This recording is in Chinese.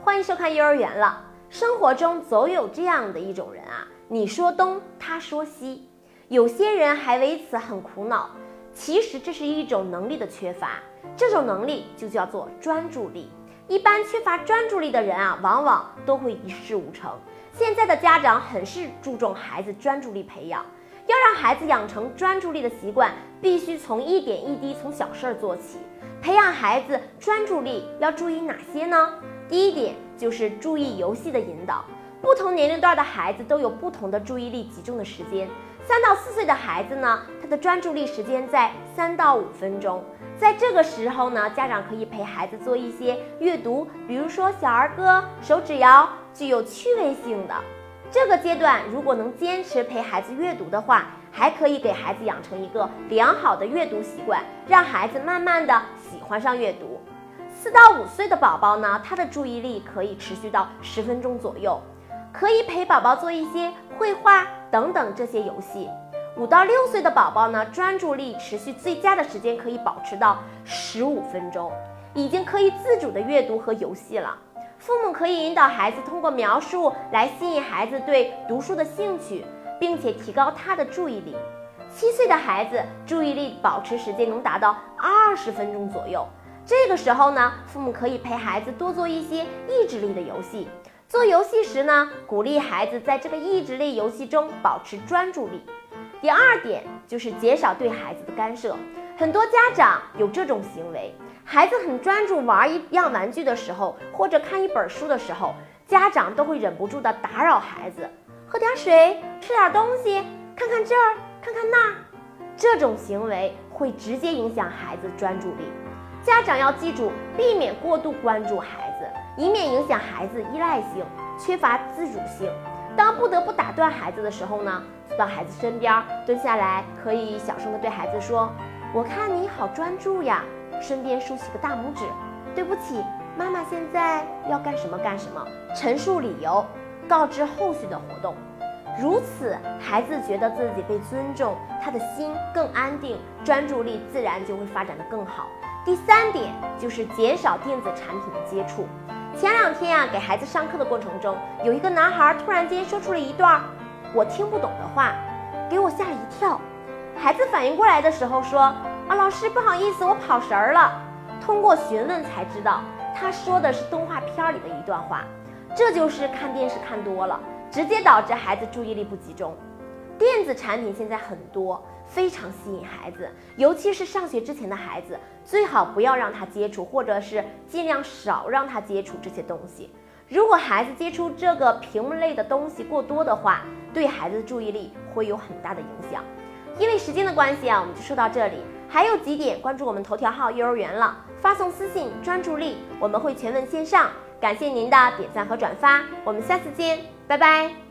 欢迎收看幼儿园了。生活中总有这样的一种人啊，你说东，他说西，有些人还为此很苦恼。其实这是一种能力的缺乏，这种能力就叫做专注力。一般缺乏专注力的人啊，往往都会一事无成。现在的家长很是注重孩子专注力培养，要让孩子养成专注力的习惯，必须从一点一滴，从小事儿做起。培养孩子专注力要注意哪些呢？第一点就是注意游戏的引导。不同年龄段的孩子都有不同的注意力集中的时间。三到四岁的孩子呢，他的专注力时间在三到五分钟。在这个时候呢，家长可以陪孩子做一些阅读，比如说小儿歌、手指谣，具有趣味性的。这个阶段如果能坚持陪孩子阅读的话，还可以给孩子养成一个良好的阅读习惯，让孩子慢慢的喜欢上阅读。四到五岁的宝宝呢，他的注意力可以持续到十分钟左右，可以陪宝宝做一些绘画等等这些游戏。五到六岁的宝宝呢，专注力持续最佳的时间可以保持到十五分钟，已经可以自主的阅读和游戏了。父母可以引导孩子通过描述来吸引孩子对读书的兴趣，并且提高他的注意力。七岁的孩子注意力保持时间能达到二十分钟左右。这个时候呢，父母可以陪孩子多做一些意志力的游戏。做游戏时呢，鼓励孩子在这个意志力游戏中保持专注力。第二点就是减少对孩子的干涉。很多家长有这种行为，孩子很专注玩一样玩具的时候，或者看一本书的时候，家长都会忍不住的打扰孩子，喝点水，吃点东西，看看这儿，看看那儿。这种行为会直接影响孩子专注力。家长要记住，避免过度关注孩子，以免影响孩子依赖性，缺乏自主性。当不得不打断孩子的时候呢，走到孩子身边，蹲下来，可以小声的对孩子说：“我看你好专注呀。”顺便竖起个大拇指。对不起，妈妈现在要干什么干什么，陈述理由，告知后续的活动。如此，孩子觉得自己被尊重，他的心更安定，专注力自然就会发展的更好。第三点就是减少电子产品的接触。前两天啊，给孩子上课的过程中，有一个男孩突然间说出了一段我听不懂的话，给我吓了一跳。孩子反应过来的时候说：“啊，老师不好意思，我跑神儿了。”通过询问才知道，他说的是动画片里的一段话。这就是看电视看多了，直接导致孩子注意力不集中。电子产品现在很多，非常吸引孩子，尤其是上学之前的孩子，最好不要让他接触，或者是尽量少让他接触这些东西。如果孩子接触这个屏幕类的东西过多的话，对孩子的注意力会有很大的影响。因为时间的关系啊，我们就说到这里。还有几点，关注我们头条号幼儿园了，发送私信专注力，我们会全文线上。感谢您的点赞和转发，我们下次见，拜拜。